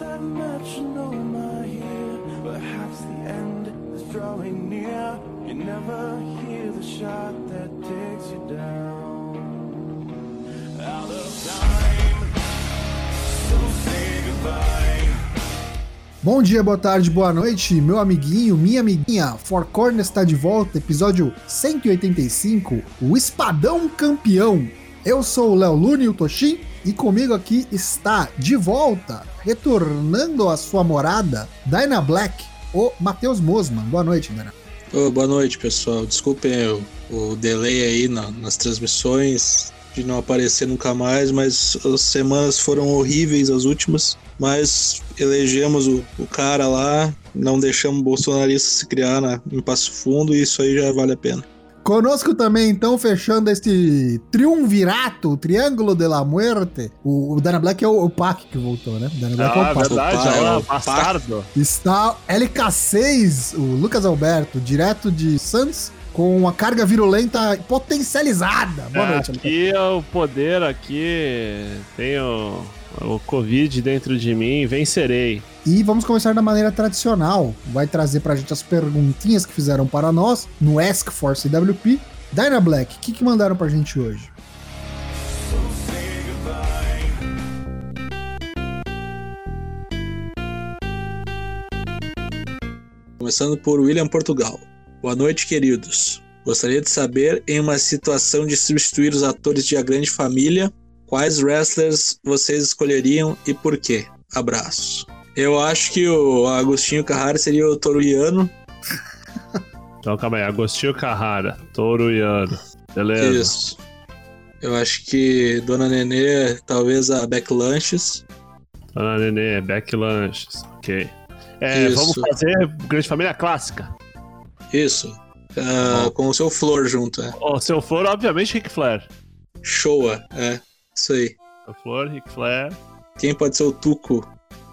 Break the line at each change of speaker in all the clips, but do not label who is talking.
that? Perhaps the end is drawing near. You never hear the shot that takes you down. Out of time, so say goodbye.
Bom dia, boa tarde, boa noite, meu amiguinho, minha amiguinha. Four Corners está de volta, episódio 185, o Espadão Campeão. Eu sou o Léo Lune, o Toshin, e comigo aqui está de volta, retornando à sua morada, Dyna Black, o Matheus Mosman. Boa noite, Dyna.
Ô, boa noite, pessoal. Desculpem o, o delay aí na- nas transmissões, de não aparecer nunca mais, mas as semanas foram horríveis, as últimas. Mas elegemos o, o cara lá, não deixamos bolsonarista se criar na, em Passo Fundo e isso aí já vale a pena.
Conosco também, então, fechando este triunvirato, o Triângulo de la Muerte. O, o Dana Black é o, o Pac que voltou, né? O Dana Black é
Ah,
o Pac.
verdade,
Opa, é o
bastardo.
Está LK6, o Lucas Alberto, direto de Santos, com uma carga virulenta potencializada. Boa
É,
noite, LK.
aqui é o poder, aqui tenho o Covid dentro de mim, vencerei.
E vamos começar da maneira tradicional. Vai trazer pra gente as perguntinhas que fizeram para nós no Ask for CWP. Dyna Black, o que, que mandaram pra gente hoje?
Começando por William Portugal. Boa noite, queridos. Gostaria de saber, em uma situação de substituir os atores de A Grande Família, quais wrestlers vocês escolheriam e por quê? Abraço. Eu acho que o Agostinho Carrara seria o Toruiano.
Então calma aí, Agostinho Carrara, Toruiano. Beleza.
Isso. Eu acho que Dona Nenê, talvez a Beck Lanches.
Dona Nenê, Beck Lanches, ok. É,
Isso.
vamos fazer Grande Família Clássica.
Isso. Ah, com o seu Flor junto, é.
O seu Flor, obviamente, Ric Flair.
Showa, é. Isso aí.
Seu Flor, Ric Flair.
Quem pode ser o Tuco?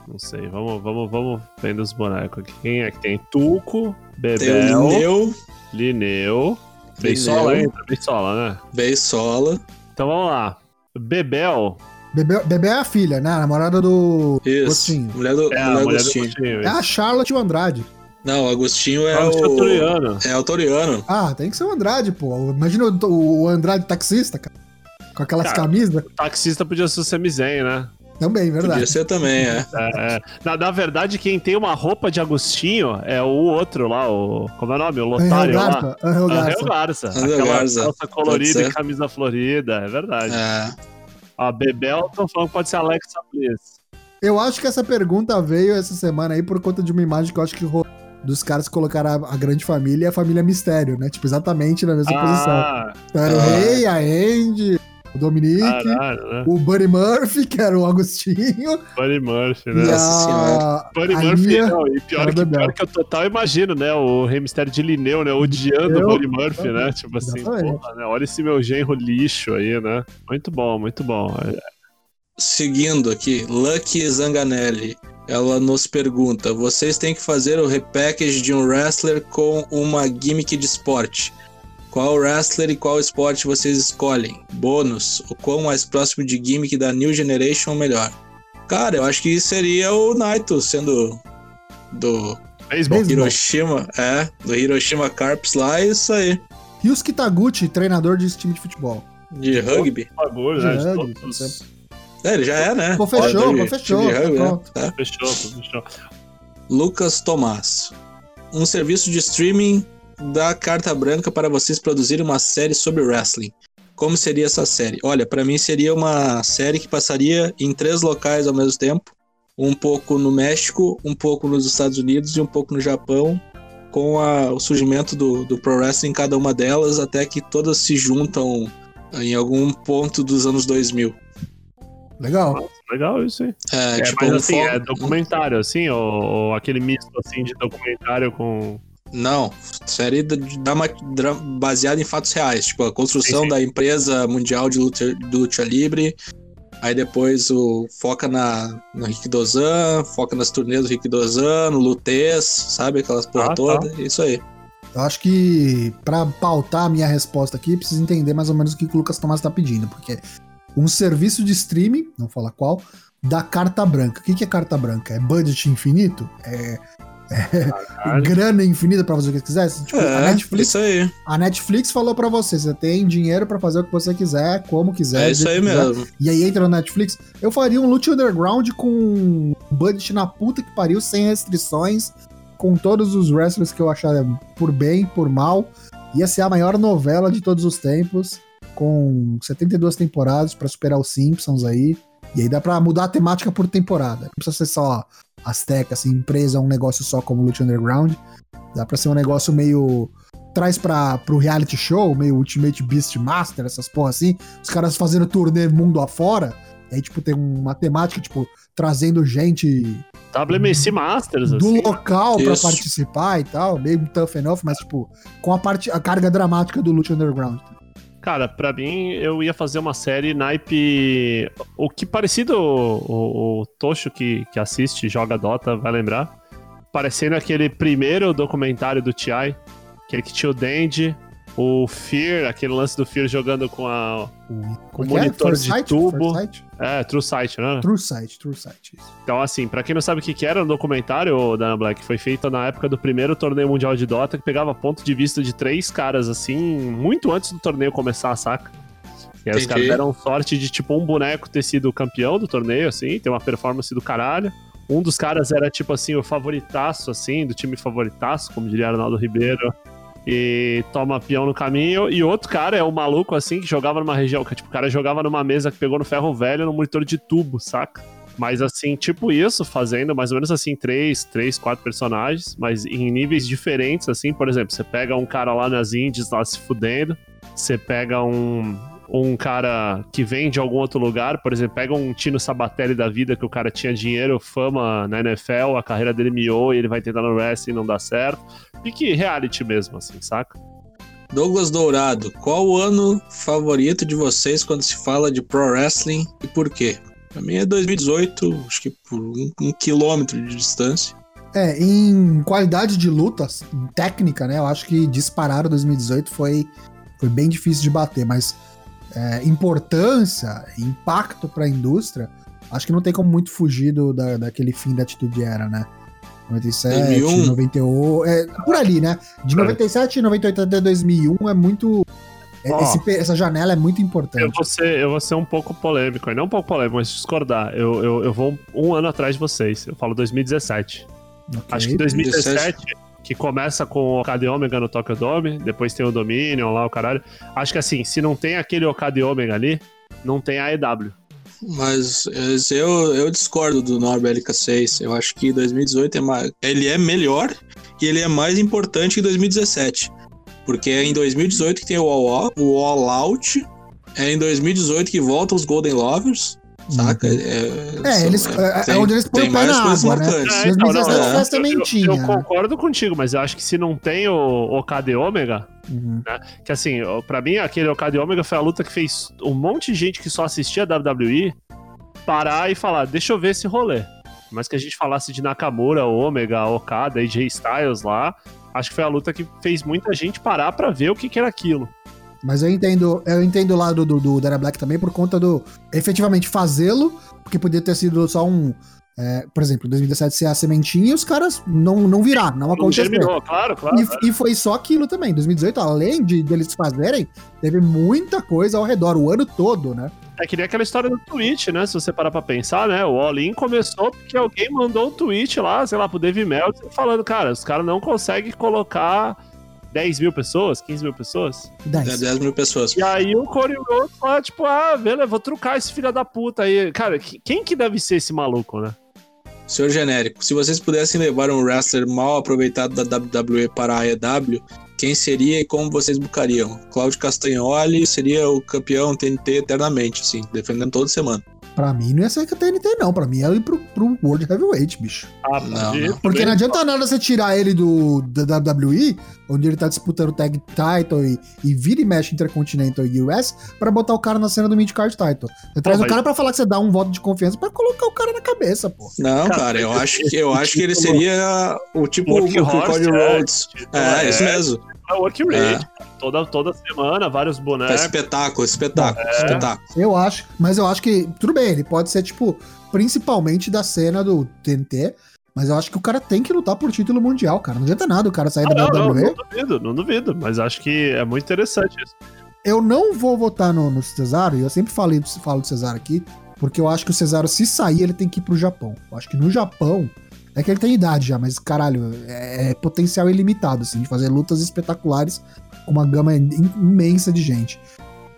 Não sei, vamos, vamos, vamos vendo os bonecos aqui. Quem é que tem? Tuco, Bebel,
Lineu,
Lineu. Beisola entra, Beisola, né?
Beisola.
Então vamos lá. Bebel.
Bebê, Bebê é a filha, né? A namorada do
Isso.
Agostinho.
Mulher do,
É,
mulher
mulher do
Agostinho.
Agostinho.
É a Charlotte e o Andrade.
Não, o Agostinho é
o
o.
Toriano.
É o Toriano.
Ah, tem que ser o Andrade, pô. Imagina o, o Andrade taxista, cara. Com aquelas
Cara.
camisas.
O taxista podia ser o Semizen, né?
Também, verdade.
Podia ser também, é.
É, é. Na, na verdade, quem tem uma roupa de Agostinho é o outro lá, o. Como é o nome? O
Angel
Lotário lá.
Garza. Angel
Angel
Garza.
Garza.
Angel
Aquela
Garza.
calça colorida e camisa florida, é verdade.
É.
A Bebel, tô falando que pode ser Alexa Bliss.
Eu acho que essa pergunta veio essa semana aí por conta de uma imagem que eu acho que rolou dos caras que colocaram a, a grande família e a família Mistério, né? Tipo, exatamente na mesma posição.
Ah,
Então era o
Ah.
Rei, a Andy, o Dominique,
caralho, né?
o Buddy Murphy, que era o Agostinho,
Buddy Murphy, né?
Nossa
a,
Buddy
a
Murphy,
Lia-
não, e pior que, pior que eu total imagino, né? O Rei Mistério de Linneu, né? Odiando
Eu-
o Buddy Murphy, né? Tipo assim, porra, né? Olha esse meu genro lixo aí, né? Muito bom, muito bom.
Seguindo aqui, Lucky Zanganelli. Ela nos pergunta: vocês têm que fazer o repackage de um wrestler com uma gimmick de esporte. Qual wrestler e qual esporte vocês escolhem? Bônus: o quão mais próximo de gimmick da New Generation melhor? Cara, eu acho que seria o Naito sendo do
Beisebol.
Beisebol.
Hiroshima, é, do Hiroshima Carps lá, é isso aí,
Ryusuke Taguchi, treinador de time de futebol.
de rugby.
bagulho, né? De todos.
É, ele já é, né?
Pô, fechou, pô, fechou, tá
rugby, né?
pronto.
Tá.
Fechou, fechou.
Lucas Tomás. Um serviço de streaming dá carta branca para vocês produzirem uma série sobre wrestling. Como seria essa série? Olha, para mim seria uma série que passaria em três locais ao mesmo tempo. Um pouco no México, um pouco nos Estados Unidos e um pouco no Japão. Com a- o surgimento do, do Pro Wrestling em cada uma delas, até que todas se juntam em algum ponto dos anos 2000.
Legal.
Legal isso aí.
É,
É,
tipo,
mas
um
assim,
fo-
é documentário, assim, ou, ou aquele misto assim de documentário com.
Não, série da- drama- dra- baseada em fatos reais, tipo a construção
Sim, sim.
da empresa mundial de luta, de luta livre. Aí depois o foca na no Rick Dozan, foca nas turnês do Rick Dozan, no Lutez, sabe aquelas porra
Ah, tá.
toda, isso aí.
Eu acho que pra pautar a minha resposta aqui, precisa entender mais ou menos o que o Lucas Tomás tá pedindo, porque um serviço de streaming, não fala qual, da carta branca. O que, que é carta branca? É budget infinito? É grana infinita pra fazer o que quiser? Tipo, a,
É,
Netflix,
isso aí.
a Netflix falou pra você: você tem dinheiro pra fazer o que você quiser, como quiser.
É isso aí
quiser.
mesmo.
E aí entra no Netflix. Eu faria um Loot Underground com budget na puta que pariu, sem restrições, com todos os wrestlers que eu achar por bem, por mal. Ia ser a maior novela de todos os tempos, com 72 temporadas pra superar os Simpsons aí. E aí dá pra mudar a temática por temporada. Não precisa ser só Azteca, assim, empresa, um negócio só como Loot Underground. Dá pra ser um negócio meio. Traz pra, pro reality show, meio Ultimate Beast Master, essas porra assim. Os caras fazendo turnê mundo afora. E aí, tipo, tem uma temática, tipo, trazendo gente
WMC Masters,
do
assim.
local pra
Isso.
participar e tal. Meio tough enough, mas, tipo, com a, parte, a carga dramática do Loot Underground.
Cara, pra mim, eu ia fazer uma série naipe. O que parecido o, o, o Tocho que, que assiste, joga Dota, vai lembrar. Parecendo aquele primeiro documentário do T.I., aquele que tinha o Dandy, o Fear, aquele lance do Fear jogando com a. Com
Como é que é?
monitor de tubo. É, True Sight, né?
True Sight, True Sight. Isso.
Então, assim, pra quem não sabe o que, que era, um documentário, Dana Black, foi feito na época do primeiro torneio mundial de Dota, que pegava ponto de vista de três caras, assim, muito antes do torneio começar, saca? E aí os caras deram sorte de, tipo, um boneco ter sido campeão do torneio, assim, ter uma performance do caralho. Um dos caras era, tipo assim, o favoritaço, assim, do time favoritaço, como diria Arnaldo Ribeiro. E toma peão no caminho. E outro cara é o maluco, assim, que jogava numa região. Que, tipo, o cara jogava numa mesa que pegou no ferro velho no monitor de tubo, saca? Mas assim, tipo isso, fazendo mais ou menos assim, três, três, quatro personagens, mas em níveis diferentes, assim, por exemplo, você pega um cara lá nas Indies, lá se fudendo, você pega um, um cara que vem de algum outro lugar, por exemplo, pega um Tino Sabatelli da vida, que o cara tinha dinheiro, fama na NFL, a carreira dele miou e ele vai tentar no wrestling e não dá certo. Pique reality mesmo, assim, saca?
Douglas Dourado, qual o ano favorito de vocês quando se fala de pro wrestling e por quê? Pra mim é 2018, acho que por um, um quilômetro de distância.
É, em qualidade de lutas, em técnica, né? Eu acho que disparar 2018 foi, foi bem difícil de bater, mas é, importância, impacto pra indústria, acho que não tem como muito fugir do, da, daquele fim da atitude era, né? 97,
2001.
98, é, por ali, né? De 97, 98 até 2001 é muito. é,
Ó.
esse essa janela é muito
Eu
importante.
vou ser, eu vou ser um pouco polêmico, não um pouco polêmico, mas discordar. Eu, eu, eu vou um ano atrás de vocês. Eu falo 2017.
Ok.
Acho que 2017, que começa com o Okada Omega no Tokyo Dome, depois tem o Dominion lá, o caralho. Acho que assim, se não tem aquele Okada Omega ali, não tem a EW.
Mas eu, eu discordo do Norb LK6. Eu acho que 2018 é mais, ele é melhor e ele é mais importante que 2017. Porque é em 2018 que tem o All, Out- o All Out, é em 2018 que voltam os Golden Lovers, saca? É,
É,
são-
eles, é, é
tem-
onde eles põem o pé na
coisas
água, né?
É,
2017
não,
foi
não,
sementinha.
Eu, eu
né?
concordo contigo, mas eu acho que se não tem o Okada e Omega,
Uhum.
que assim, pra mim aquele Okada e Omega foi a luta que fez um monte de gente que só assistia a WWE parar e falar, deixa eu ver esse rolê. Mas que a gente falasse de Nakamura, Omega, Okada, AJ Styles lá, acho que foi a luta que fez muita gente parar pra ver o que, que era aquilo.
Mas eu entendo, eu entendo o lado do, do Dana Black também por conta do efetivamente fazê-lo, porque podia ter sido só um. é, por exemplo, em 2017 ser a sementinha e os caras não, não virar, não
Não
aconteceu.
germinou, claro, claro.
E, e foi só aquilo também. 2018, além de deles fazerem, teve muita coisa ao redor, o ano todo, né?
É que nem aquela história do tweet, né? Se você parar pra pensar, né? O All-In começou porque alguém mandou um tweet lá, sei lá, pro Dave Meltzer, falando, cara, os caras não conseguem colocar 10 mil pessoas, 15 mil pessoas.
É
10.
10 mil pessoas.
E aí o Corey Rhodes fala, tipo, ah, beleza, vou trucar esse filho da puta aí. Cara, que- quem que deve ser esse maluco, né?
Senhor genérico, se vocês pudessem levar um wrestler mal aproveitado da WWE para a AEW, quem seria e como vocês bucariam? Cláudio Castagnoli seria o campeão TNT eternamente, assim, defendendo toda semana.
Pra mim não ia ser que a TNT, não. Pra mim é ir pro, pro World Heavyweight, bicho.
Ah,
Não, não.
Porque não adianta nada você tirar ele do da WWE, onde ele tá disputando tag title e, e vira e mexe Intercontinental e US, pra botar o cara na cena do mid-card title. Você traz o
mas-
cara pra falar que você dá um voto de confiança pra colocar o cara na cabeça, pô.
Não,
Cara,
eu acho que, eu acho que ele
título-
seria o tipo o, o
Horse,
Cody
é,
Rhodes.
título,
É, isso mesmo.
é work rate. Toda, toda semana, vários
É
bonecos.
espetáculo, espetáculo,
É.
espetáculo.
Eu acho, mas eu acho que, tudo bem, ele pode ser, tipo, principalmente da cena do TNT, mas eu acho que o cara tem que lutar por título mundial, cara. Não adianta nada o cara sair
Ah,
da
não, não,
WWE.
não duvido, não duvido, mas acho que é muito interessante isso.
Eu não vou votar no, no Cesaro, e eu sempre falei, falo do Cesaro aqui, porque eu acho que o Cesaro, se sair, ele tem que ir pro Japão. Eu acho que no Japão, é que ele tem idade já, mas caralho, é, é potencial ilimitado, assim, de fazer lutas espetaculares com uma gama in- imensa de gente.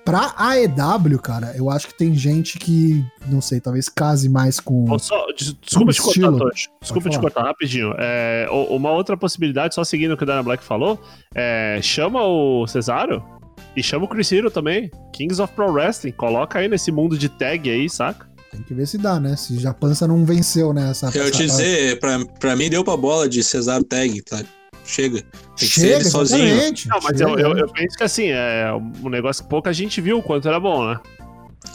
Pra AEW, cara, eu acho que tem gente que, não sei, talvez case mais com.
Só- des- desculpa te cortar. Tocho. Desculpa te cortar rapidinho. É, uma outra possibilidade, só seguindo o que o Dana Black falou, é, chama o Cesaro e chama o Chris Hero também. Kings of Pro Wrestling. Coloca aí nesse mundo de tag aí, saca?
Tem que ver se dá, né? Se já Pança não venceu, né? Essa,
Eu
essa-
te dizer, pra, pra mim deu pra bola de Cesaro Tag, tá? Chega. Tem que ser
Chega,
ele sozinho.
Não, mas
chega.
eu, eu- eu penso que assim, é um negócio que pouca gente viu o quanto era bom, né?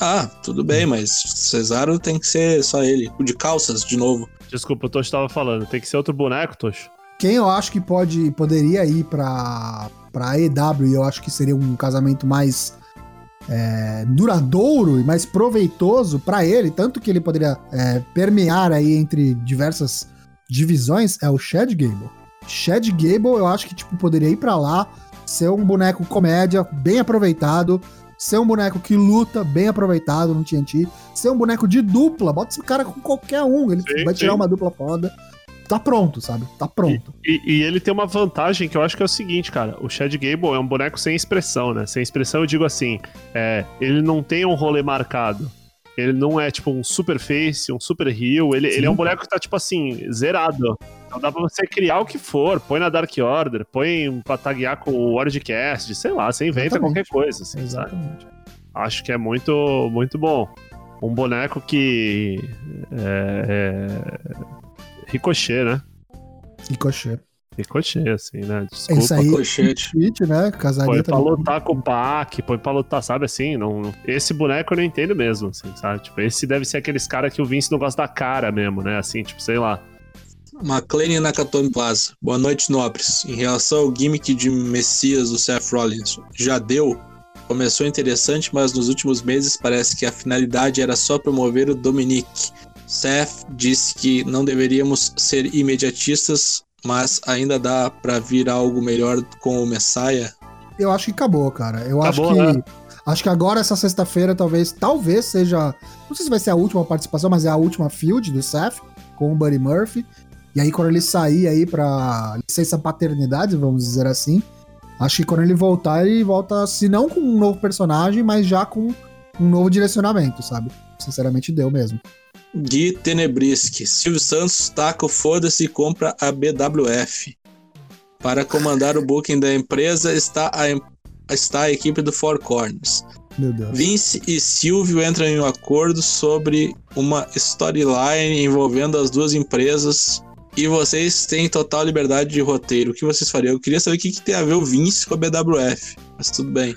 Ah, tudo bem, mas Cesaro tem que ser só ele. O de calças, de novo.
Desculpa, o Tocho tava falando. Tem que ser outro boneco, Tocho.
Quem eu acho que pode poderia ir pra, pra AEW e eu acho que seria um casamento mais é, duradouro e mais proveitoso pra ele, tanto que ele poderia é, permear aí entre diversas divisões, é o Chad Gable. Chad Gable eu acho que tipo, poderia ir pra lá, ser um boneco comédia bem aproveitado, ser um boneco que luta bem aproveitado no TNT, ser um boneco de dupla, bota esse cara com qualquer um, ele
Sim,
vai tirar
sim.
uma dupla foda. Tá pronto, sabe? Tá pronto.
E, e ele tem uma vantagem que eu acho que é o seguinte, cara. O Chad Gable é um boneco sem expressão, né? Sem expressão eu digo assim, é, ele não tem um rolê marcado. Ele não é tipo um super face, um super heel. Ele, ele é um boneco que tá tipo assim, zerado. Então dá pra você criar o que for. Põe na Dark Order, põe pra taguear com o Wordcast, sei lá, você inventa
Exatamente.
qualquer coisa, assim, sabe?
Exatamente.
Acho que é muito, muito bom. Um boneco que. É, é... Ricochet, né?
Ricochet.
Ricochet, assim, né?
É
Desculpa.
isso aí.
Cochete.
Fit, né? Casaria
Põe pra lutar com o Pac, põe pra lutar, sabe assim? Não, não- esse boneco eu não entendo mesmo, assim, sabe? Tipo, esse deve ser aqueles caras que o Vince não gosta da cara mesmo, né? Assim, tipo, sei lá.
McLean Nakatomi Plaza. Boa noite, nobres. Em relação ao gimmick de Messias do Seth Rollins, já deu? Começou interessante, mas nos últimos meses parece que a finalidade era só promover o Dominic. Seth disse que não deveríamos ser imediatistas, mas ainda dá pra vir algo melhor com o Messiah.
Eu acho que acabou, cara. Eu
Acabou,
acho que.
né?
Acho que agora, essa sexta-feira, talvez, talvez seja. Não sei se vai ser a última participação, mas é a última field do Seth com o Buddy Murphy. E aí, quando ele sair aí pra licença paternidade, vamos dizer assim, acho que quando ele voltar, ele volta, se não com um novo personagem, mas já com um novo direcionamento, sabe? Sinceramente, deu mesmo.
Gui Tenebriski. Silvio Santos taca o foda-se e compra a BWF. Para comandar o booking da empresa está a, está a equipe do Four Corners.
Meu Deus.
Vince e Silvio entram em um acordo sobre uma storyline envolvendo as duas empresas e vocês têm total liberdade de roteiro. O que vocês fariam? Eu queria saber o que, que tem a ver o Vince com a BWF, mas tudo bem.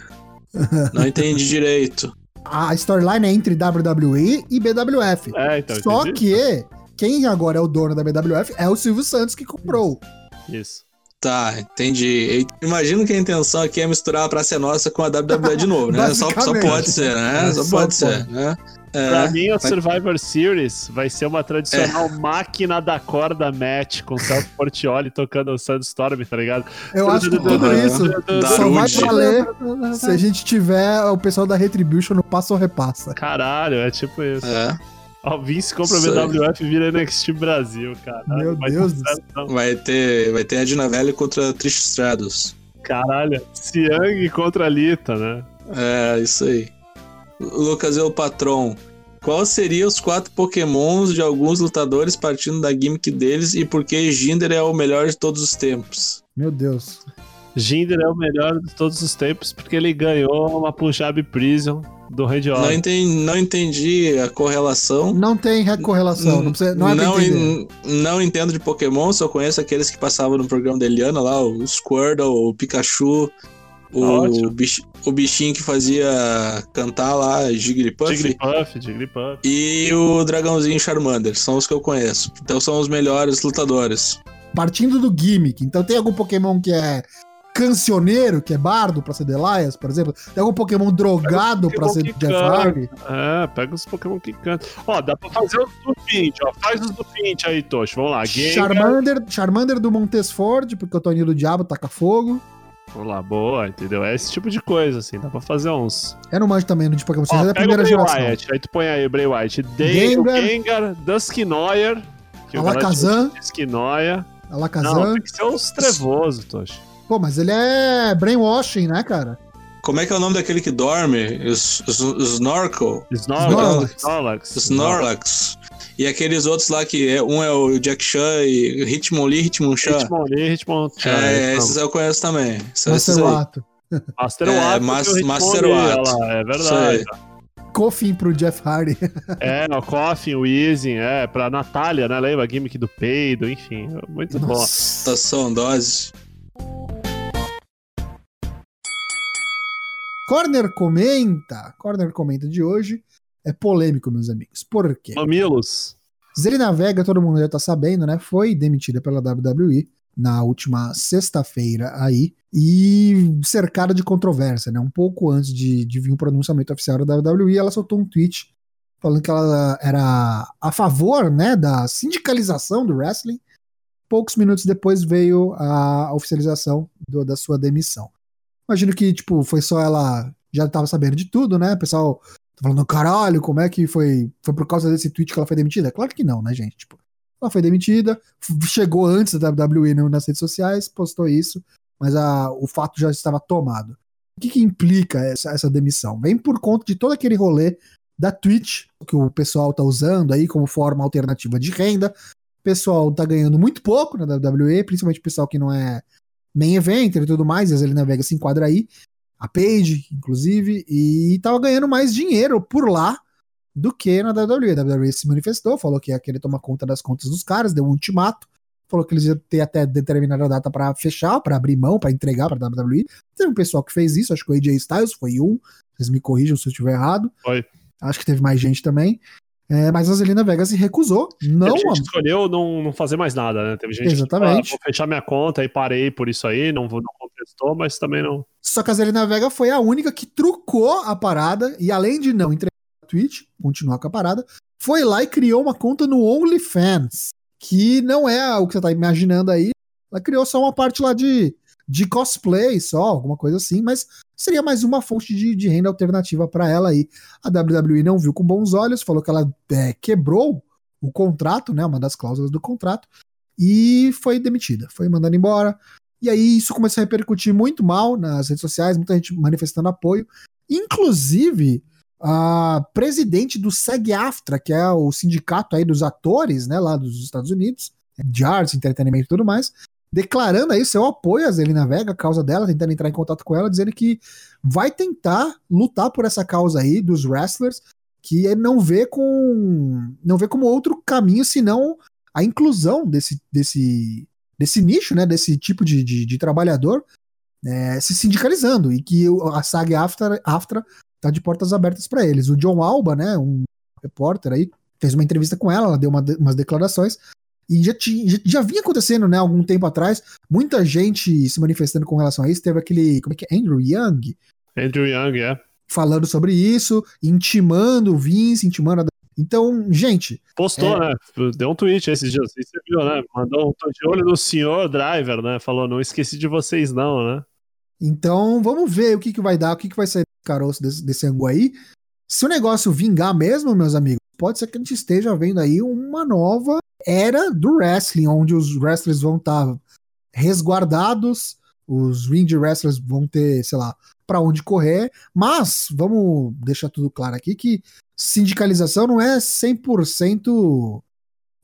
Não entendi direito.
A storyline é entre WWE e BWF.
É, então.
Só
entendi.
que quem agora é o dono da BWF é o Silvio Santos que comprou.
Isso.
Tá, entendi. Imagino que a intenção aqui é misturar a Praça é Nossa com a WWE de novo, né? Só, só pode ser, né?
É,
Só,
só
pode ser,
pode.
Né?
Pra
É,
mim, a
mas-
Survivor Series vai ser uma tradicional máquina da corda match com o Celso Portioli tocando o Sandstorm, tá ligado?
Eu acho que tudo isso só vai valer se a gente tiver o pessoal da Retribution no passo ou repassa.
Caralho, é tipo isso.
é.
Ó, o Vince compra o. BWF e vira NXT Brasil, cara.
Meu Deus do céu.
Vai ter, vai ter a Dina Velha contra a Trish Stratus.
Caralho, Siang contra a Lita, né?
É, isso aí. Lucas El Patron. Qual seriam os quatro pokémons de alguns lutadores partindo da gimmick deles e por que Jinder é o melhor de todos os tempos?
Meu Deus.
Jinder é o melhor de todos os tempos porque ele ganhou uma Punjab Prison do Red
Não
Order.
entendi, não entendi a correlação.
Não tem correlação. Não, precisa, não é
não, en- não entendo de Pokémon, só conheço aqueles que passavam no programa da Eliana lá, o Squirtle, o Pikachu, o,
Ótimo.
bich- o bichinho que fazia cantar lá, Jigglypuff.
Jigglypuff, Jigglypuff.
E o dragãozinho Charmander, são os que eu conheço. Então são os melhores lutadores.
Partindo do gimmick. Então tem algum Pokémon que é cancioneiro, que é bardo pra ser Delias, por exemplo? Tem algum Pokémon drogado pra ser Jeff Hardy?
É, pega os Pokémon que cantam. Ó, dá pra fazer os do Fint, ó. Faz os do Fint aí, Tocho. Vamos lá. Gengar.
Charmander, Charmander do Montesford, porque o Toninho do Diabo taca fogo.
Vamos lá, boa, entendeu? É esse tipo de coisa, assim. Dá pra fazer uns.
Eu não manjo também no de Pokémon,
Ó,
é
o
primeira
Bray
geração.
Wyatt, aí tu põe aí o Bray Wyatt. Day,
Gengar.
Gengar, Dusknoir.
Alakazam.
de Dusknoir. Não,
Alakazam.
tem que ser uns trevosos, Tocho.
Pô, mas ele é brainwashing, né, cara?
Como é que é o nome daquele que dorme? Os, os, os Snorkel?
Snorlax.
Snorlax.
Snorlax.
E aqueles outros lá que é, um é o Jack Chan e Hitmonlee, Hitmonchan.
Hitmonlee, Hitmonchan.
É,
então.
esses eu conheço também. São esses
Master. Wato.
Master
É. Mas- Master
Hitmonlee,
Watt.
olha lá, É verdade.
Coffin pro Jeff Hardy.
É, o Coffin, o Easy, é, pra Natália, né? Lembra? A gimmick do peido, enfim. Muito bom.
Nossa.
Estação dose.
Corner comenta. Corner comenta de hoje é polêmico, meus amigos. Por quê?
Mamilos.
Zelina Vega, todo mundo já tá sabendo, né? Foi demitida pela WWE na última sexta-feira aí e cercada de controvérsia, né? Um pouco antes de, de vir o pronunciamento oficial da WWE, ela soltou um tweet falando que ela era a favor, né, da sindicalização do wrestling. Poucos minutos depois veio a oficialização do- da sua demissão. Imagino que, tipo, foi só ela já tava sabendo de tudo, né? O pessoal tá falando, caralho, como é que foi? Foi por causa desse tweet que ela foi demitida? Claro que não, né, gente? Tipo, ela foi demitida, chegou antes da WWE nas redes sociais, postou isso, mas a, o fato já estava tomado. O que, que implica essa, essa demissão? Vem por conta de todo aquele rolê da Twitch, que o pessoal tá usando aí como forma alternativa de renda. O pessoal tá ganhando muito pouco na WWE, principalmente o pessoal que não é main eventer e tudo mais, e a Zelina Vega se enquadra aí, a Paige, inclusive, e tava ganhando mais dinheiro por lá do que na WWE. A WWE se manifestou, falou que ia querer tomar conta das contas dos caras, deu um ultimato, falou que eles iam ter até determinada data pra fechar, pra abrir mão, pra entregar pra WWE. Teve um pessoal que fez isso, acho que o AJ Styles foi um, vocês me corrijam se eu estiver errado.
Foi.
Acho que teve mais gente também. É, mas a Zelina Vega se recusou. Não,
Teve gente
a-
que escolheu não, não fazer mais nada, né? Teve gente
Exatamente.
que falou, ah, vou fechar minha conta e parei por isso aí, não, vou, não contestou, mas também não.
Só que a Zelina Vega foi a única que trucou a parada e além de não entregar a Twitch, continuar com a parada, foi lá e criou uma conta no OnlyFans, que não é o que você tá imaginando aí. Ela criou só uma parte lá de, de cosplay, só, alguma coisa assim, mas seria mais uma fonte de, de renda alternativa para ela aí. A WWE não viu com bons olhos, falou que ela é, quebrou o contrato, né, uma das cláusulas do contrato, e foi demitida, foi mandada embora. E aí isso começou a repercutir muito mal nas redes sociais, muita gente manifestando apoio. Inclusive, a presidente do SEG-AFTRA, que é o sindicato aí dos atores, né, lá dos Estados Unidos, de artes, entretenimento e tudo mais, declarando aí seu apoio a Zelina Vega, a causa dela, tentando entrar em contato com ela, dizendo que vai tentar lutar por essa causa aí dos wrestlers, que ele não vê com não vê como outro caminho senão a inclusão desse, desse, desse nicho, né, desse tipo de, de, de trabalhador é, se sindicalizando e que a SAG AFTRA, AFTRA tá de portas abertas para eles. O John Alba, né, um repórter aí, fez uma entrevista com ela, ela deu uma umas declarações e já, tinha, já, já vinha acontecendo, né, algum tempo atrás, muita gente se manifestando com relação a isso. Teve aquele, como é que é, Andrew Young,
Andrew Young, é.
falando sobre isso, intimando o Vince, intimando a... Então, gente,
Postou,
É.
né? Deu um tweet esses dias, você viu, né? Mandou um tô de olho no senhor driver, né? Falou, não esqueci de vocês, não, né?
Então, vamos ver o que, que vai dar, o que, que vai sair do caroço desse, desse ângulo aí. Se o negócio vingar mesmo, meus amigos, pode ser que a gente esteja vendo aí uma nova era do wrestling, onde os wrestlers vão estar resguardados, os ring wrestlers vão ter, sei lá, para onde correr, mas vamos deixar tudo claro aqui que sindicalização não é 100%,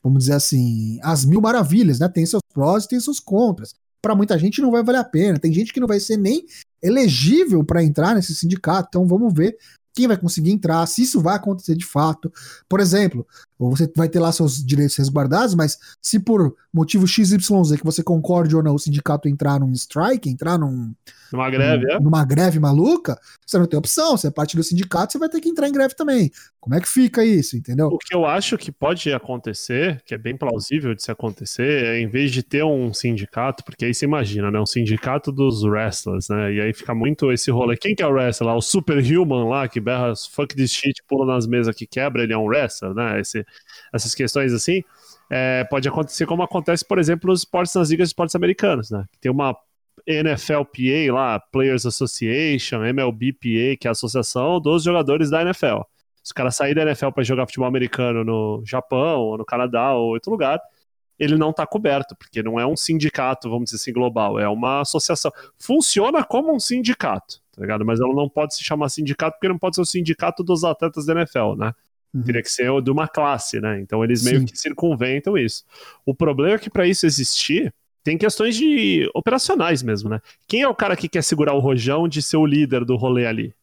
vamos dizer assim, as mil maravilhas, né? Tem seus prós e tem seus contras para muita gente não vai valer a pena. Tem gente que não vai ser nem elegível para entrar nesse sindicato. Então vamos ver quem vai conseguir entrar, se isso vai acontecer de fato. Por exemplo, ou você vai ter lá seus direitos resguardados, mas se por motivo XYZ que você concorde ou não, o sindicato entrar num strike, entrar num,
Numa greve, é?
numa greve maluca, você não tem opção, você é parte do sindicato, você vai ter que entrar em greve também. Como é que fica isso, entendeu?
O que eu acho que pode acontecer, que é bem plausível de se acontecer, é em vez de ter um sindicato, porque aí você imagina, né? Um sindicato dos wrestlers, né? E aí fica muito esse rolê. Quem que é o wrestler? O Superhuman lá, que berra fuck this shit, pula nas mesas que quebra, ele é um wrestler, né? Esse, essas questões assim. é, pode acontecer como acontece, por exemplo, nos esportes, nas ligas de esportes americanos, né? Tem uma NFLPA lá, Players Association, MLBPA, que é a associação dos jogadores da NFL. Se o cara sair da NFL para jogar futebol americano no Japão, ou no Canadá, ou outro lugar, ele não tá coberto, porque não é um sindicato, vamos dizer assim, global, é uma associação. Funciona como um sindicato, tá ligado? Mas ela não pode se chamar sindicato, porque não pode ser o sindicato dos atletas da NFL, né?
Uhum.
Teria que ser de uma classe, né? Então eles meio
Sim.
que circunventam isso. O problema é que para isso existir, tem questões de operacionais mesmo, né? Quem é o cara que quer segurar o rojão de ser o líder do rolê ali?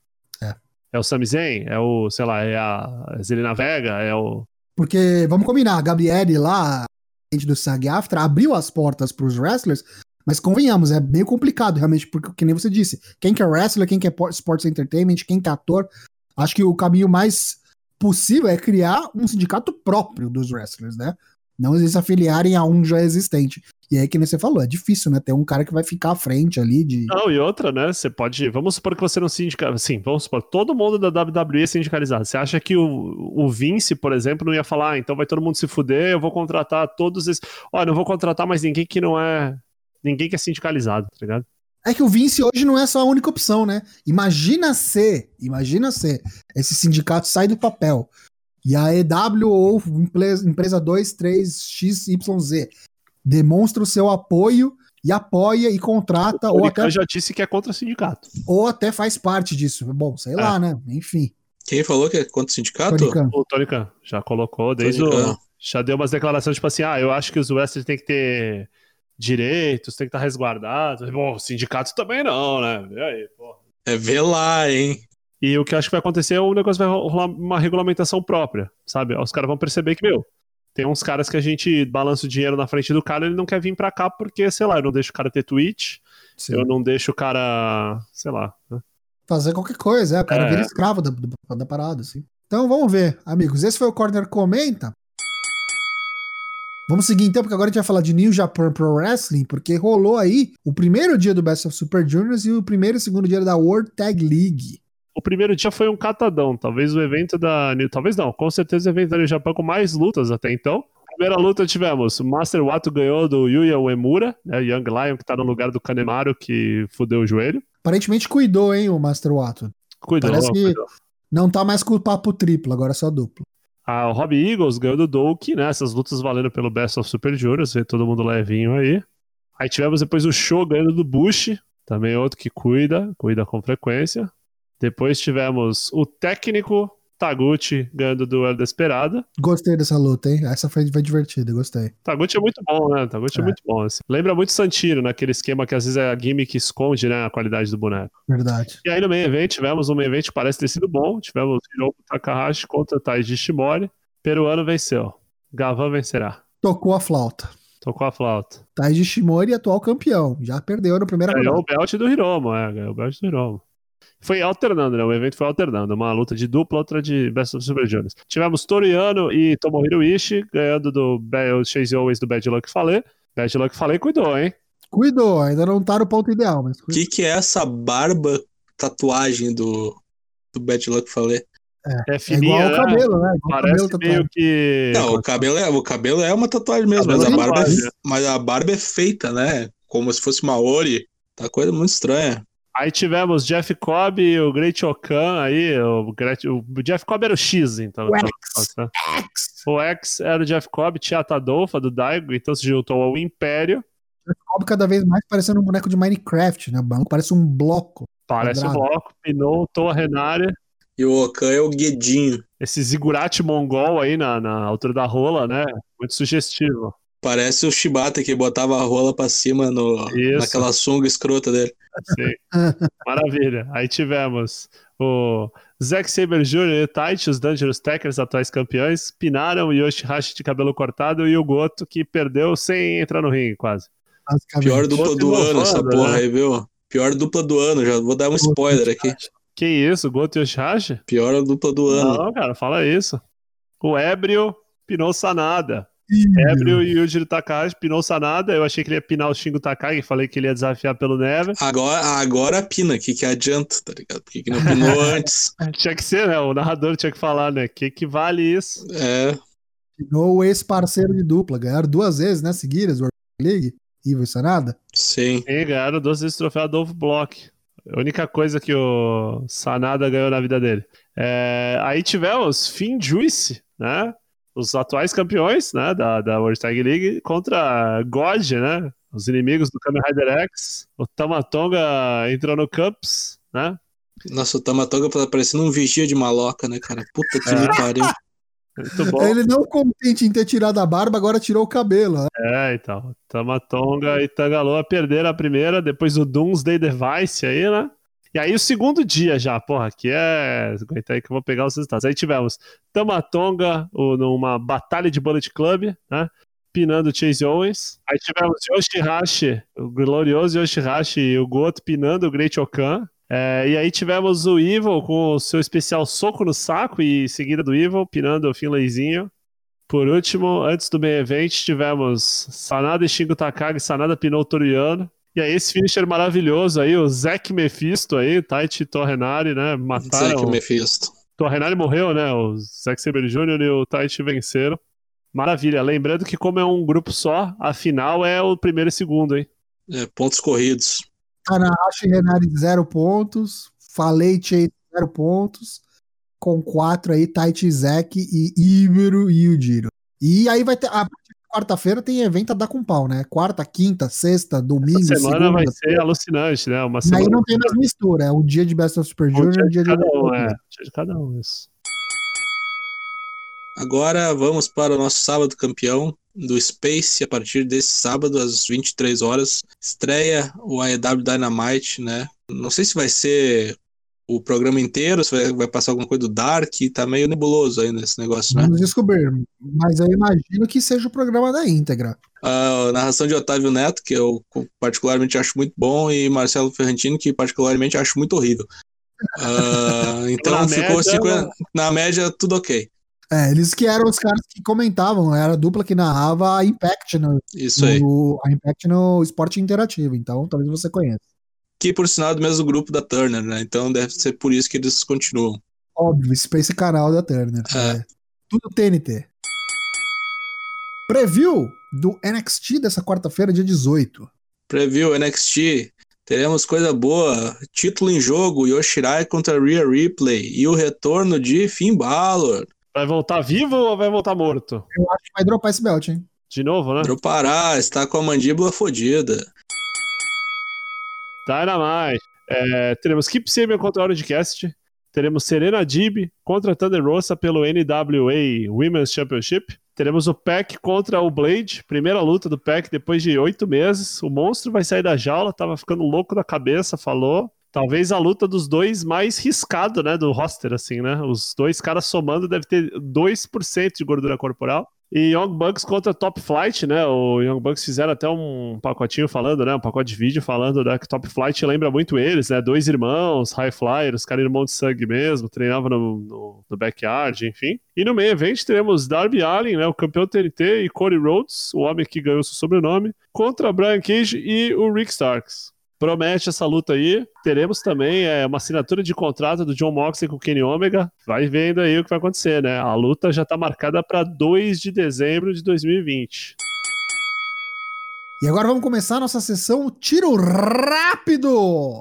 É.
É o Sami Zayn? É o, sei lá, é a Zelina Vega? É o...
Porque, vamos combinar, a Gabriele lá, a gente do SAG Aftra, abriu as portas pros wrestlers, mas convenhamos, é meio complicado realmente, porque, que nem você disse, quem que é wrestler, quem que é por- sports entertainment, quem que é ator, acho que o caminho mais possível é criar um sindicato próprio dos wrestlers, né? Não eles se afiliarem a um já existente. E aí, que nem você falou, é difícil, né? Ter um cara que vai ficar à frente ali de.
Não, e outra, né? Você pode. Vamos supor que você não sindica. Assim, vamos supor, todo mundo da WWE é sindicalizado. Você acha que o, o Vince, por exemplo, não ia falar, ah, então vai todo mundo se fuder, eu vou contratar todos esses. Olha, não vou contratar mais ninguém que não é. Ninguém que é sindicalizado, tá ligado?
É que o Vince hoje não é só a única opção, né? Imagina ser, imagina ser, esse sindicato sai do papel e a EW ou empresa, empresa 23XYZ demonstra o seu apoio e apoia e contrata ou
O
até,
já disse que é contra sindicato.
ou até faz parte disso. Bom, sei lá, né? Enfim.
Quem falou que é contra o sindicato?
Tony Khan.
O Tony Khan já colocou desde o. Já deu umas declarações tipo assim: ah, eu acho que os wrestlers têm que ter direitos, tem que estar resguardados. Bom, o sindicato também não, né? E aí, porra.
É ver lá, hein?
E o que eu acho que vai acontecer é o negócio vai rolar uma regulamentação própria, sabe? Os caras vão perceber que, meu, tem uns caras que a gente balança o dinheiro na frente do cara, ele não quer vir pra cá porque, sei lá, eu não deixo o cara ter tweet,
Sim.
eu não deixo o cara, sei lá. né?
Fazer qualquer coisa, é. O cara
É.
vira escravo da, da, da parada, assim. Então vamos ver, amigos. Esse foi o Corner Comenta. Vamos seguir então, porque agora a gente vai falar de New Japan Pro Wrestling, porque rolou aí o primeiro dia do Best of Super Juniors e o primeiro e segundo dia da World Tag League.
O primeiro dia foi um catadão, talvez o evento da. New- Talvez não, com certeza o evento da New Japan com mais lutas até então. Primeira luta tivemos, o Master Wato ganhou do Yuya Uemura, né, Young Lion, que tá no lugar do Kanemaru, que fudeu o joelho.
Aparentemente cuidou, hein, o Master Wato.
Cuidou,
Parece que-
cuidou.
Não tá mais com o papo triplo, agora é só duplo.
A Robbie Eagles ganhou do Doki, né? Essas lutas valendo pelo Best of Super Juniors, vê todo mundo levinho aí. Aí tivemos depois o Show ganhando do Bush, também outro que cuida, cuida com frequência. Depois tivemos o técnico Taguchi ganhando do El Desperada.
Gostei dessa luta, hein? Essa foi, foi divertida, gostei.
Taguchi é muito bom, né? Taguchi é,
É.
muito bom. assim. Lembra muito Santino, naquele esquema que às vezes é a gimmick esconde né, a qualidade do boneco.
Verdade.
E aí no main event tivemos um main event que parece ter sido bom. Tivemos Hiromu Takahashi contra Taiji Shimori. Peruano venceu. Gavan vencerá.
Tocou a flauta.
Tocou a flauta.
Taiji Shimori, atual campeão. Já perdeu na primeira
Ganhou
rodada.
o belt do Hiromo, é. Ganhou o belt do Hiromo. Foi alternando, né? O evento foi alternando. Uma luta de dupla, outra de Best of Super Juniors. Tivemos Toriano e Tomohiro Ishii ganhando do Chase Owens do Bad Luck Falei. Bad Luck Falei cuidou, hein?
Cuidou, ainda não tá no ponto ideal, mas
O que, que é essa barba tatuagem do, do Bad Luck falei?
É
É
fininha,
igual o
né?
cabelo, né? Igual
Parece
cabelo
meio que...
Não, o cabelo, é, o cabelo é uma tatuagem mesmo, mas a,
é
barba é, mas a barba é feita, né? Como se fosse uma Ori. Tá coisa muito estranha.
Aí tivemos Jeff Cobb e o Great Okan aí. O, Gret- o Jeff Cobb era o X, então.
O X.
né? O X era o Jeff Cobb, tinha a Tadolfa do Daigo, então se juntou ao Império.
Cobre cada vez mais parecendo um boneco de Minecraft, né? O banco parece um bloco.
Parece um
Quadrado.
bloco, Pinou, Toa Renari.
E o Okan é o Guedinho.
Esse zigurate mongol aí na, na altura da rola, né? Muito sugestivo.
Parece o Shibata que botava a rola pra cima no,
Isso.
naquela sunga escrota dele.
Sim. Maravilha. Aí tivemos o Zack Saber Jr. e o Taichi, os Dangerous Tackers, atuais campeões, pinaram o Yoshihashi de cabelo cortado e o Goto, que perdeu sem entrar no ringue, quase.
Pior dupla do ano, essa
inovando,
porra
né?
aí, viu? Pior dupla do ano, já vou dar um spoiler aqui.
Que isso, Goto e Yoshihashi?
Pior dupla do ano.
Não, cara, fala isso. O Ébrio pinou Sanada.
Ih,
Ébrio e Yujiro Takahashi pinou Sanada. Eu achei que ele ia pinar o Shingo Takagi, falei que ele ia desafiar pelo Neve.
Agora, agora pina, que que adianta, tá ligado? Por que, que não pinou antes?
Tinha que ser, né? O narrador tinha que falar, né? Que que vale isso?
É,
Pinou o ex-parceiro de dupla. Ganharam duas vezes, né? Seguidas, World League. Ivo e Sanada.
sim.
E ganharam duas vezes o troféu Adolfo Block. A única coisa que o Sanada ganhou na vida dele. É, aí tivemos Finn Juice, né? Os atuais campeões né, da, da World Tag League contra God, né? Os inimigos do Kamen Rider X. O Tamatonga entrou no Cups, né?
Nossa, o Tamatoga tá parecendo um vigia de maloca, né, cara? Puta que
É.
me pariu.
Muito bom.
Ele não contente em ter tirado a barba, agora tirou o cabelo. né?
É, então. Tamatonga e Tangaloa perderam a primeira, depois o Doomsday Device aí, né? E aí o segundo dia já, porra, aqui é. Aguenta aí que eu vou pegar os resultados. Aí tivemos Tamatonga numa batalha de Bullet Club, né? Pinando Chase Owens. Aí tivemos Yoshihashi, o glorioso Yoshihashi e o Goto pinando o Great Okan. É, e aí tivemos o Evil com o seu especial soco no saco e seguida do Evil, pinando o Finlayzinho. Por último, antes do main event, tivemos Sanada e Shingo Takagi, Sanada pinou o Toriano. E aí esse finisher maravilhoso aí, o Zack Mephisto aí, Taichi Torrenari, né,
Zack
mataram...
Mephisto.
Torrenari morreu, né, o Zack Sabre Jr. e o Taichi venceram. Maravilha, lembrando que como é um grupo só, a final é o primeiro e segundo, hein.
É, pontos corridos.
Tanahashi e Renari, zero pontos. Falei Chase, zero pontos. Com quatro aí, Taichi Zack e Ibero e Yujiro. E aí vai ter. A partir quarta-feira tem evento a dar com pau, né? Quarta, quinta, sexta, domingo,
Essa semana
segunda.
vai ser alucinante, né, uma
E aí
semana...
não tem mais mistura. É o dia de Best of Super Junior e o dia
de
de.
cada um, é. Dia de cada um, isso.
Agora vamos para o nosso sábado campeão do Space. A partir desse sábado, às 23 horas, estreia o AEW Dynamite, né? Não sei se vai ser o programa inteiro, se vai, vai passar alguma coisa do Dark, tá meio nebuloso ainda esse negócio, né?
Vamos descobrir. Mas eu imagino que seja o programa da íntegra.
A narração de Otávio Neto, que eu particularmente acho muito bom, e Marcelo Ferrantino, que particularmente acho muito horrível. Ah, então
Na
ficou
média,
50 na média tudo ok.
É, eles que eram os caras que comentavam, era a dupla que narrava a Impact no,
Isso aí.
no- a Impact no esporte interativo, então talvez você conheça.
Que por sinal é do mesmo grupo da Turner, né? Então deve ser por isso que eles continuam.
Óbvio, Space canal da Turner.
É.
É. Tudo TNT. Preview do NXT dessa quarta-feira, dia 18.
Preview NXT. Teremos coisa boa. Título em jogo: Yoshirai contra Rhea Ripley. E o retorno de Finn Balor.
Vai voltar vivo ou vai voltar morto?
Eu acho que vai dropar esse belt, hein?
De novo, né?
Dropará, está com a mandíbula fodida.
Dynamite. É, teremos Keep Sabian contra Orange Cast. Teremos Serena Dib contra Thunder Rosa pelo NWA Women's Championship. Teremos o Pack contra o Blade. Primeira luta do Pack depois de oito meses. O monstro vai sair da jaula, tava ficando louco da cabeça, falou. Talvez a luta dos dois mais riscado, né, do roster, assim, né? Os dois caras somando deve ter 2% de gordura corporal. E Young Bucks contra Top Flight, né? O Young Bucks fizeram até um pacotinho falando, né? Um pacote de vídeo falando né, que Top Flight lembra muito eles, né? Dois irmãos, High Flyer, os caras irmãos de sangue mesmo, treinavam no, no, no backyard, enfim. E no meio evento teremos Darby Allin, né? O campeão TNT, e Cody Rhodes, o homem que ganhou seu sobrenome, contra Brian Cage e o Rick Starks. Promete essa luta aí. Teremos também é, uma assinatura de contrato do John Moxley com o Kenny Omega. Vai vendo aí o que vai acontecer, né? A luta já tá marcada para 2 de dezembro de 2020.
E agora vamos começar a nossa sessão Tiro Rápido!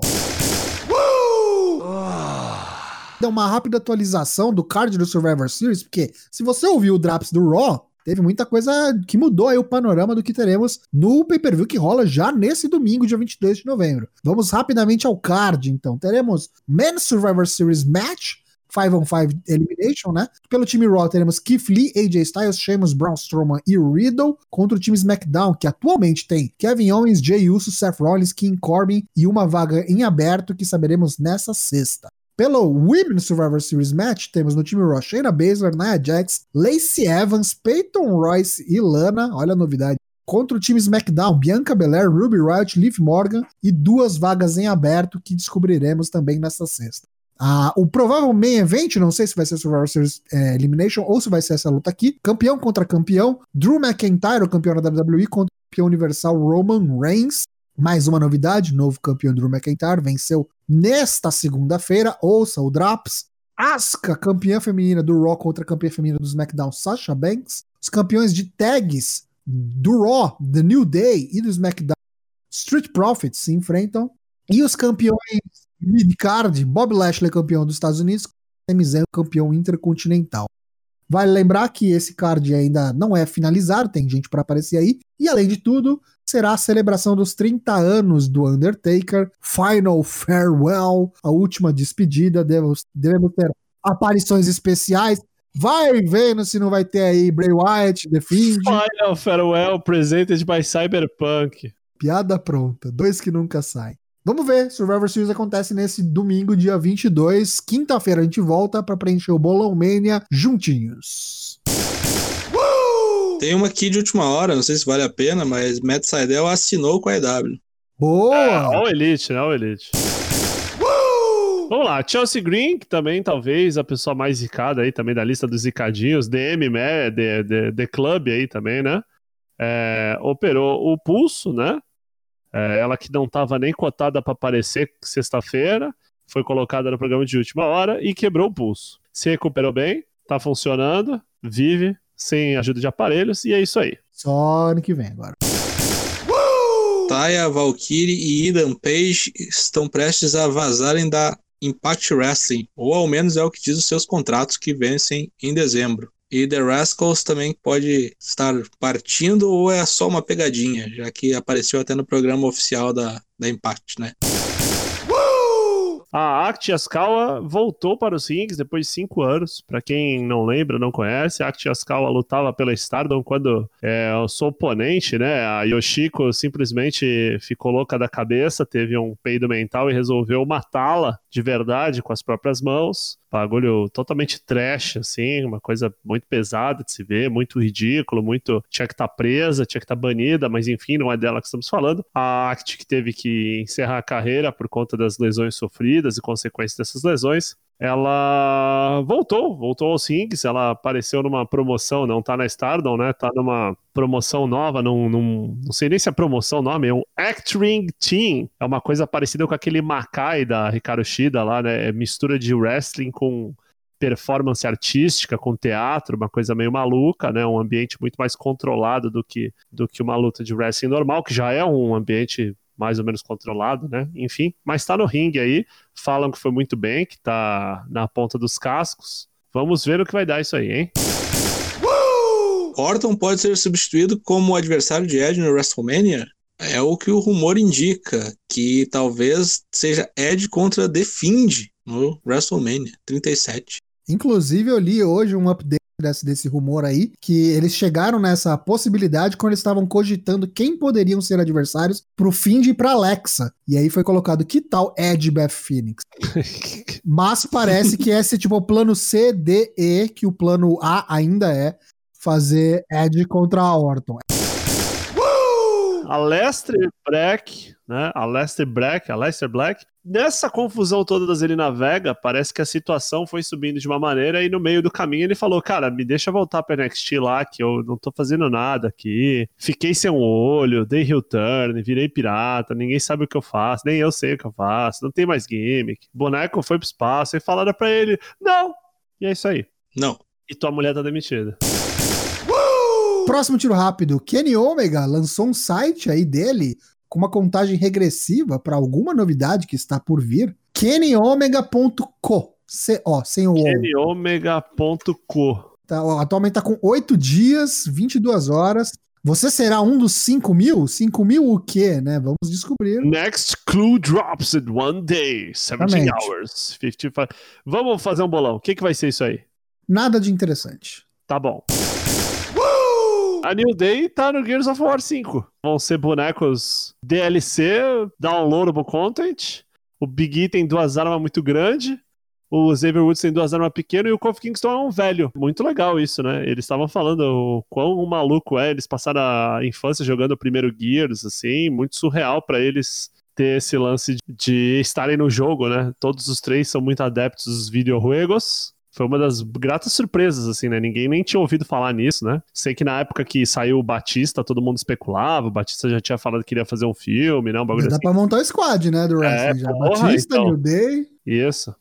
Dá uma rápida atualização do card do Survivor Series, porque se você ouviu o Draps do Raw, teve muita coisa que mudou aí o panorama do que teremos no pay-per-view que rola já nesse domingo, dia 22 de novembro. Vamos rapidamente ao card, então. Teremos Men's Survivor Series Match, 5 on 5 Elimination, né? Pelo time Raw teremos Keith Lee, AJ Styles, Sheamus, Braun Strowman e Riddle contra o time SmackDown, que atualmente tem Kevin Owens, Jey Uso, Seth Rollins, King Corbin e uma vaga em aberto que saberemos nessa sexta. Pelo Women's Survivor Series Match, temos no time Raw Shayna Baszler, Nia Jax, Lacey Evans, Peyton Royce e Lana, olha a novidade, contra o time SmackDown, Bianca Belair, Ruby Riot, Liv Morgan e duas vagas em aberto que descobriremos também nesta sexta. Ah, o provável main event, não sei se vai ser Survivor Series é, Elimination ou se vai ser essa luta aqui, campeão contra campeão, Drew McIntyre, o campeão da WWE, contra o campeão universal Roman Reigns. Mais uma novidade, novo campeão Drew McIntyre venceu nesta segunda-feira, ouça o Drops. Asuka, campeã feminina do Raw contra campeã feminina do SmackDown, Sasha Banks. Os campeões de tags do Raw, The New Day e do SmackDown, Street Profits, se enfrentam. E os campeões midcard, Bob Lashley, campeão dos Estados Unidos, Sami Zayn, campeão intercontinental. Vale lembrar que esse card ainda não é finalizado, tem gente para aparecer aí. E além de tudo, será a celebração dos 30 anos do Undertaker, Final Farewell, a última despedida. Devemos, devemos ter aparições especiais. Vai vendo se não vai ter aí Bray Wyatt, The Fiend.
Final Farewell presented by Cyberpunk.
Piada pronta, dois que nunca saem. Vamos ver, Survivor Series acontece nesse domingo, dia 22. Quinta-feira a gente volta para preencher o Bolão Mania juntinhos.
Tem uma aqui de última hora, não sei se vale a pena, mas Matt Seidel assinou com a EW.
Boa!
É, o Elite, né? O Elite. Vamos lá, Chelsea Green, que também talvez a pessoa mais zicada aí também da lista dos zicadinhos, DM, né, The, The, The Club aí também, né? É, operou o pulso, né? É, ela que não estava nem cotada para aparecer sexta-feira, foi colocada no programa de última hora e quebrou o pulso. Se recuperou bem, tá funcionando, vive, sem ajuda de aparelhos, e é isso aí.
Só ano que vem agora.
Taya, Valkyrie e Ethan Page estão prestes a vazarem da Impact Wrestling, ou ao menos é o que diz os seus contratos que vencem em dezembro. E The Rascals também pode estar partindo ou é só uma pegadinha, já que apareceu até no programa oficial da, da Impact, né?
A Act Yaskawa voltou para os rings depois de cinco anos. Para quem não lembra, não conhece, a Act Yaskawa lutava pela Stardom quando é, o seu oponente, né, a Yoshiko, simplesmente ficou louca da cabeça, teve um peido mental e resolveu matá-la de verdade com as próprias mãos. Bagulho totalmente trash, assim, uma coisa muito pesada de se ver, muito ridículo, muito. Tinha que estar tá presa, tinha que estar tá banida, mas enfim, não é dela que estamos falando. A Act que teve que encerrar a carreira por conta das lesões sofridas e consequências dessas lesões ela voltou, voltou aos rings, ela apareceu numa promoção, não tá na Stardom, né? Tá numa promoção nova, num, num, não sei nem se é promoção o nome, é um Act Ring Team. É uma coisa parecida com aquele Makai da Ricardo Shida lá, né? É mistura de wrestling com performance artística, com teatro, uma coisa meio maluca, né? Um ambiente muito mais controlado do que, do que uma luta de wrestling normal, que já é um ambiente mais ou menos controlado, né? Enfim, mas tá no ringue aí, falam que foi muito bem, que tá na ponta dos cascos. Vamos ver o que vai dar isso aí, hein?
Orton pode ser substituído como adversário de Edge no WrestleMania? É o que o rumor indica, que talvez seja Edge contra The Fiend no WrestleMania 37.
Inclusive, eu li hoje um update desse, desse rumor aí, que eles chegaram nessa possibilidade quando eles estavam cogitando quem poderiam ser adversários pro Find e pra Alexa. E aí foi colocado, que tal Ed Beth Phoenix? Mas parece que esse tipo o plano C, D, E, que o plano A ainda é fazer Ed contra a Orton.
A Lester Black, né? A Lester Black, a Lester Black Nessa confusão toda da Zelina Vega, parece que a situação foi subindo de uma maneira e no meio do caminho ele falou: Cara, me deixa voltar pra NXT lá, que eu não tô fazendo nada aqui. Fiquei sem um olho, dei heel turn, virei pirata, ninguém sabe o que eu faço, nem eu sei o que eu faço, não tem mais gimmick. Boneco foi pro espaço e falaram pra ele: Não! E é isso aí.
Não.
E tua mulher tá demitida.
Próximo tiro rápido. Kenny Omega lançou um site aí dele com uma contagem regressiva para alguma novidade que está por vir, kennyomega.co. Ó, sem o
kennyomega.co.
Tá, ó, atualmente está com 8 dias, 22 horas. Você será um dos 5 mil? 5 mil o quê, né? Vamos descobrir.
Next clue drops in one day, 17
Exatamente.
hours, 55. Vamos fazer um bolão. O que, que vai ser isso aí?
Nada de interessante.
Tá bom. A New Day tá no Gears of War 5. Vão ser bonecos DLC, downloadable content. O Big E tem duas armas muito grandes. O Xavier Woods tem duas armas pequenas e o Kofi Kingston é um velho. Muito legal isso, né? Eles estavam falando o quão maluco é. Eles passaram a infância jogando o primeiro Gears, assim. Muito surreal pra eles ter esse lance de estarem no jogo, né? Todos os três são muito adeptos dos videojuegos. Foi uma das gratas surpresas, assim, né? Ninguém nem tinha ouvido falar nisso, né? Sei que na época que saiu o Batista, todo mundo especulava. O Batista já tinha falado que queria fazer um filme, né? Um bagulho
Dá
assim.
pra montar o squad, né, do wrestling. já.
porra,
Batista,
então.
New Day.
Isso.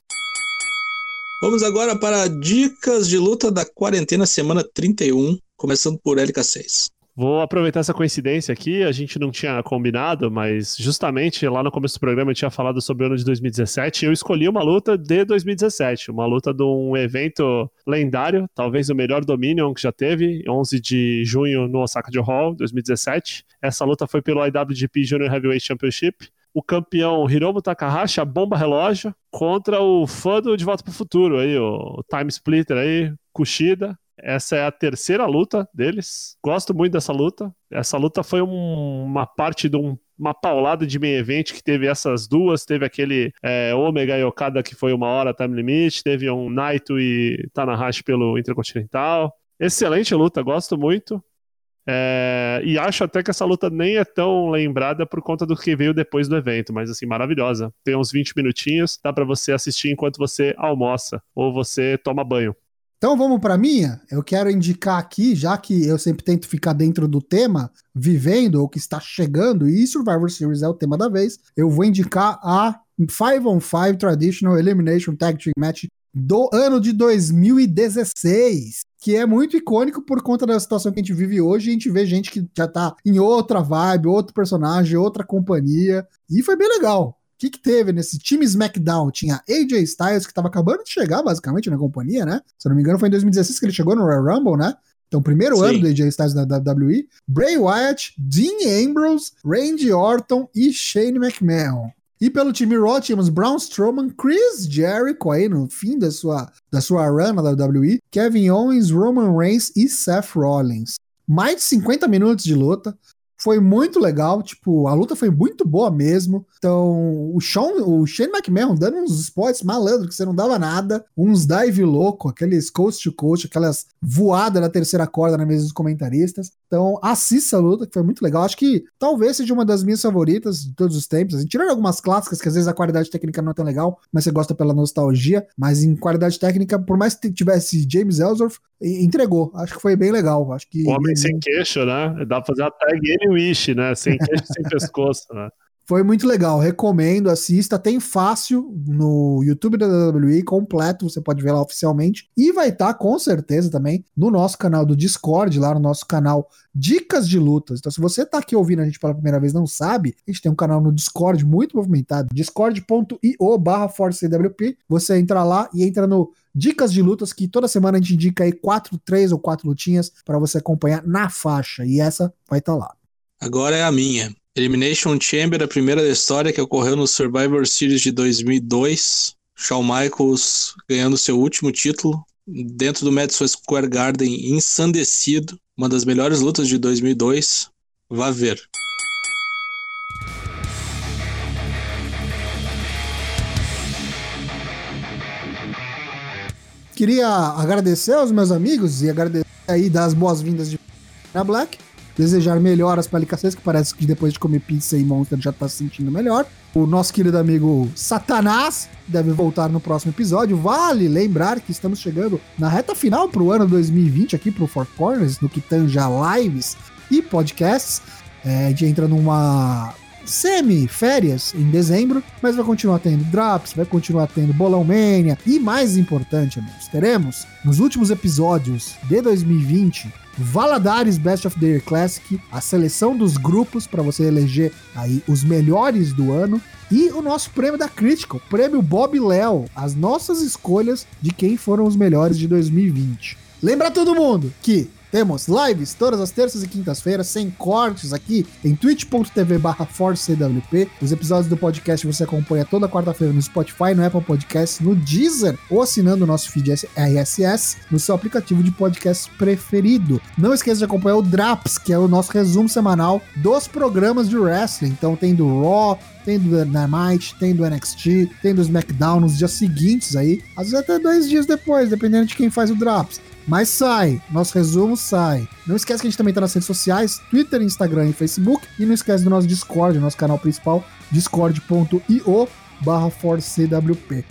Vamos agora para dicas de luta da quarentena semana 31, começando por LK6.
Vou aproveitar essa coincidência aqui, a gente não tinha combinado, mas justamente lá no começo do programa eu tinha falado sobre o ano de 2017 e eu escolhi uma luta de 2017, uma luta de um evento lendário, talvez o melhor Dominion que já teve, 11 de junho no Osaka Joe Hall, 2017. Essa luta foi pelo IWGP Junior Heavyweight Championship. O campeão Hiromu Takahashi, a bomba relógio, contra o fã do De Volta pro Futuro aí, o Time Splitter aí, Kushida. Essa é a terceira luta deles. Gosto muito dessa luta. Essa luta foi um- uma parte de um- uma paulada de main event que teve essas duas. Teve aquele é, Omega e Okada que foi uma hora time limit. Teve um Naito e Tanahashi pelo Intercontinental. Excelente luta, gosto muito. É, e acho até que essa luta nem é tão lembrada por conta do que veio depois do evento, mas assim, maravilhosa. Tem uns 20 minutinhos, dá pra você assistir enquanto você almoça ou você toma banho.
Então vamos pra minha? Eu quero indicar aqui, já que eu sempre tento ficar dentro do tema, vivendo ou que está chegando, e Survivor Series é o tema da vez, eu vou indicar a 5 on 5 Traditional Elimination Tag Team Match do ano de 2016, que é muito icônico por conta da situação que a gente vive hoje, a gente vê gente que já tá em outra vibe, outro personagem, outra companhia, e foi bem legal. O que, que teve nesse time SmackDown? Tinha AJ Styles, que tava acabando de chegar, basicamente, na companhia, né? Se eu não me engano, foi em 2016 que ele chegou no Royal Rumble, né? Então, primeiro
Sim.
ano do AJ Styles na WWE. Bray Wyatt, Dean Ambrose, Randy Orton e Shane McMahon. E pelo time Raw tínhamos Braun Strowman, Chris Jericho aí no fim da sua, da sua run na WWE, Kevin Owens, Roman Reigns e Seth Rollins. Mais de 50 minutos de luta. Foi muito legal, tipo, a luta foi muito boa mesmo. Então, o Sean, o Shane McMahon dando uns spots malandros que você não dava nada, uns dive louco, aqueles coast to coast, aquelas voadas na terceira corda na mesa dos comentaristas. Então, assista a luta, que foi muito legal. Acho que talvez seja uma das minhas favoritas de todos os tempos. Assim, tirando algumas clássicas que às vezes a qualidade técnica não é tão legal, mas você gosta pela nostalgia. Mas em qualidade técnica, por mais que tivesse James Ellsworth, entregou. Acho que foi bem legal. Acho que
O homem sem queixo, né? Dá pra fazer a tag ele wish, né? Sem queixo, sem pescoço, né?
Foi muito legal, recomendo, assista. Tem fácil no YouTube da WWE completo, você pode ver lá oficialmente. E vai estar com certeza também no nosso canal do Discord, lá no nosso canal Dicas de Lutas. Então, se você tá aqui ouvindo a gente pela primeira vez não sabe, a gente tem um canal no Discord muito movimentado, discord.io barra. Você entra lá e entra no Dicas de Lutas, que toda semana a gente indica aí quatro, três ou quatro lutinhas para você acompanhar na faixa. E essa vai estar lá.
Agora é a minha. Elimination Chamber, a primeira da história que ocorreu no Survivor Series de 2002. Shawn Michaels ganhando seu último título dentro do Madison Square Garden, ensandecido. Uma das melhores lutas de 2002. Vá ver.
Queria agradecer aos meus amigos e agradecer aí das boas-vindas de na Black. Desejar melhoras para LKCs, que parece que depois de comer pizza e Monster já tá se sentindo melhor. O nosso querido amigo Satanás deve voltar no próximo episódio. Vale lembrar que estamos chegando na reta final pro ano 2020 aqui pro Four Corners, no que tange a lives e podcasts. É, a gente entra numa semi-férias em dezembro, mas vai continuar tendo drops, vai continuar tendo Bolão Mania e mais importante, amigos, teremos nos últimos episódios de 2020 Valadares Best of the Year Classic, a seleção dos grupos para você eleger aí os melhores do ano e o nosso prêmio da crítica, o prêmio Bob Léo, as nossas escolhas de quem foram os melhores de 2020. Lembra todo mundo que Temos lives todas as terças e quintas-feiras, sem cortes aqui em twitch.tv barra ForceCWP. Os episódios do podcast você acompanha toda quarta-feira no Spotify, no Apple Podcasts, no Deezer ou assinando o nosso feed RSS no seu aplicativo de podcast preferido. Não esqueça de acompanhar o Draps, que é o nosso resumo semanal dos programas de wrestling. Então tem do Raw, tem do Dynamite, tem do NXT, tem do SmackDown nos dias seguintes aí, às vezes até dois dias depois, dependendo de quem faz o Drops. Mas sai, nosso resumo sai. Não esquece que a gente também tá nas redes sociais, Twitter, Instagram e Facebook. E não esquece do nosso Discord, nosso canal principal, discord.io barra.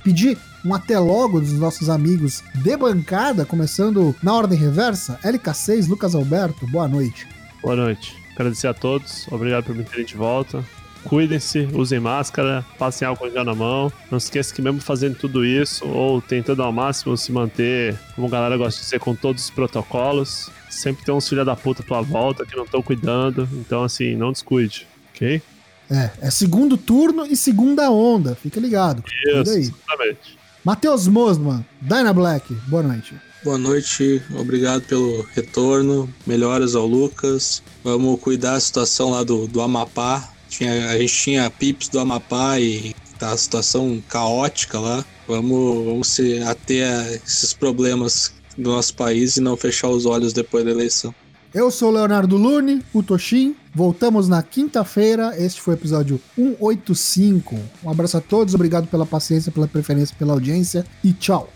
Pedir um até logo dos nossos amigos de bancada, começando na ordem reversa. LK6, Lucas Alberto, boa noite.
Boa noite. Agradecer a todos, obrigado por me terem de volta cuidem-se, usem máscara, passem álcool em gel na mão. Não se esqueça que mesmo fazendo tudo isso, ou tentando ao máximo se manter, como a galera gosta de dizer, com todos os protocolos, sempre tem uns filha da puta à tua volta que não estão cuidando. Então, assim, não descuide, ok?
É, é segundo turno e segunda onda, fica ligado.
Isso, aí. exatamente.
Matheus Mosman, Dyna Black, boa noite.
Boa noite, obrigado pelo retorno. Melhoras ao Lucas. Vamos cuidar da situação lá do, do Amapá. Tinha, a gente tinha pips do Amapá e tá a situação caótica lá. Vamos, vamos se ater a esses problemas do nosso país e não fechar os olhos depois da eleição.
Eu sou Leonardo Lune, o Toshin. Voltamos na quinta-feira. Este foi o episódio 185. Um abraço a todos, obrigado pela paciência, pela preferência, pela audiência e tchau.